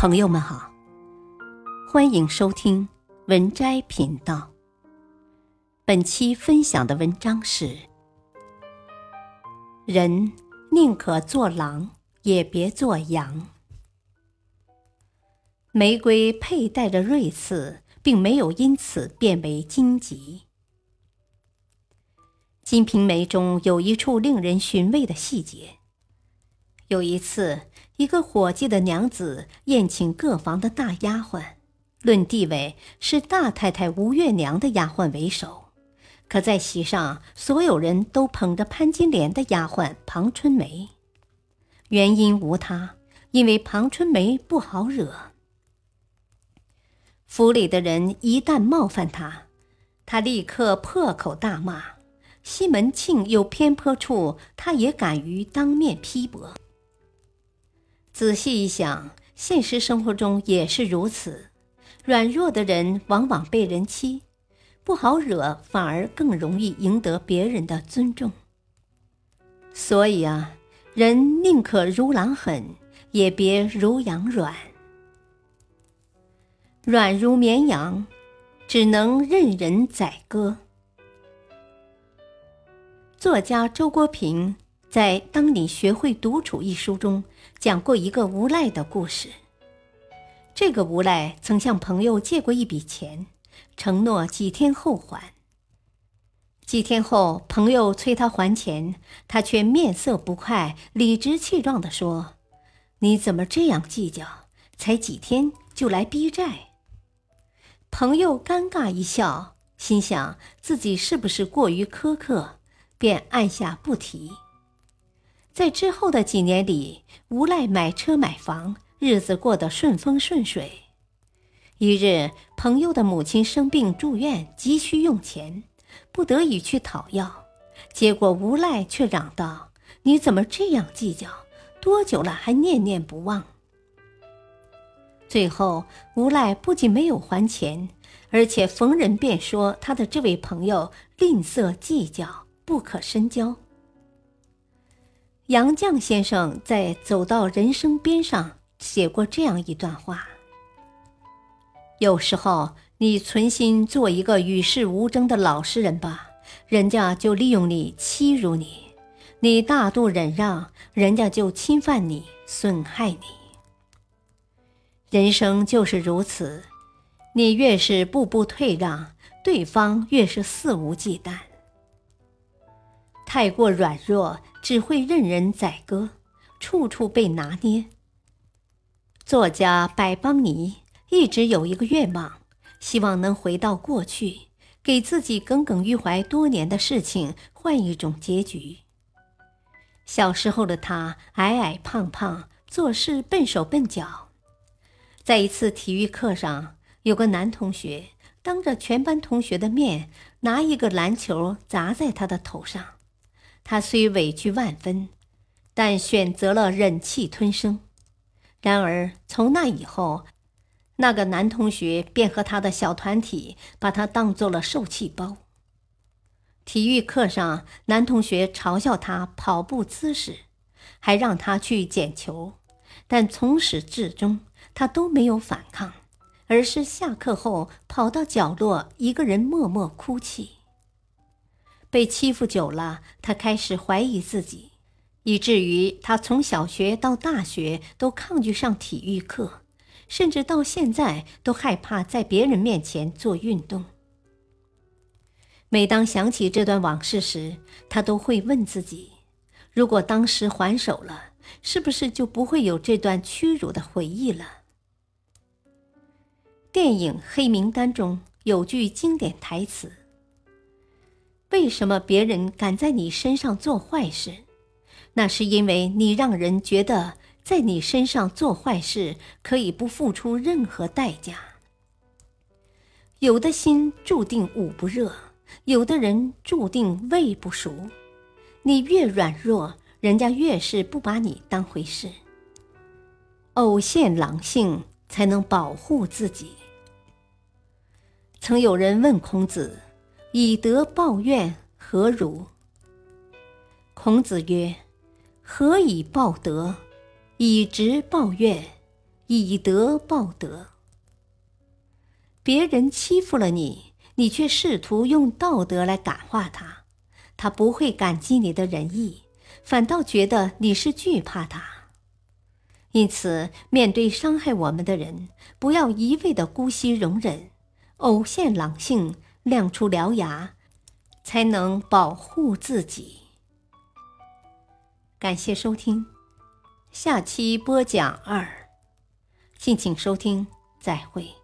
朋友们好，欢迎收听文摘频道。本期分享的文章是：人宁可做狼，也别做羊。玫瑰佩戴着锐刺，并没有因此变为荆棘。《金瓶梅》中有一处令人寻味的细节。有一次，一个伙计的娘子宴请各房的大丫鬟，论地位是大太太吴月娘的丫鬟为首，可在席上所有人都捧着潘金莲的丫鬟庞春梅。原因无他，因为庞春梅不好惹。府里的人一旦冒犯她，她立刻破口大骂；西门庆有偏颇处，她也敢于当面批驳。仔细一想，现实生活中也是如此。软弱的人往往被人欺，不好惹，反而更容易赢得别人的尊重。所以啊，人宁可如狼狠，也别如羊软。软如绵羊，只能任人宰割。作家周国平。在《当你学会独处》一书中，讲过一个无赖的故事。这个无赖曾向朋友借过一笔钱，承诺几天后还。几天后，朋友催他还钱，他却面色不快、理直气壮地说：“你怎么这样计较？才几天就来逼债？”朋友尴尬一笑，心想自己是不是过于苛刻，便按下不提。在之后的几年里，无赖买车买房，日子过得顺风顺水。一日，朋友的母亲生病住院，急需用钱，不得已去讨要，结果无赖却嚷道：“你怎么这样计较？多久了还念念不忘？”最后，无赖不仅没有还钱，而且逢人便说他的这位朋友吝啬计较，不可深交。杨绛先生在《走到人生边上》写过这样一段话：有时候你存心做一个与世无争的老实人吧，人家就利用你欺辱你；你大度忍让，人家就侵犯你、损害你。人生就是如此，你越是步步退让，对方越是肆无忌惮。太过软弱。只会任人宰割，处处被拿捏。作家百邦尼一直有一个愿望，希望能回到过去，给自己耿耿于怀多年的事情换一种结局。小时候的他矮矮胖胖，做事笨手笨脚。在一次体育课上，有个男同学当着全班同学的面拿一个篮球砸在他的头上。他虽委屈万分，但选择了忍气吞声。然而从那以后，那个男同学便和他的小团体把他当做了受气包。体育课上，男同学嘲笑他跑步姿势，还让他去捡球，但从始至终他都没有反抗，而是下课后跑到角落，一个人默默哭泣。被欺负久了，他开始怀疑自己，以至于他从小学到大学都抗拒上体育课，甚至到现在都害怕在别人面前做运动。每当想起这段往事时，他都会问自己：如果当时还手了，是不是就不会有这段屈辱的回忆了？电影《黑名单》中有句经典台词。为什么别人敢在你身上做坏事？那是因为你让人觉得在你身上做坏事可以不付出任何代价。有的心注定捂不热，有的人注定胃不熟。你越软弱，人家越是不把你当回事。偶现狼性，才能保护自己。曾有人问孔子。以德报怨，何如？孔子曰：“何以报德？以直报怨，以德报德。别人欺负了你，你却试图用道德来感化他，他不会感激你的仁义，反倒觉得你是惧怕他。因此，面对伤害我们的人，不要一味的姑息容忍，偶现狼性，亮出獠牙，才能保护自己。感谢收听，下期播讲二，敬请收听，再会。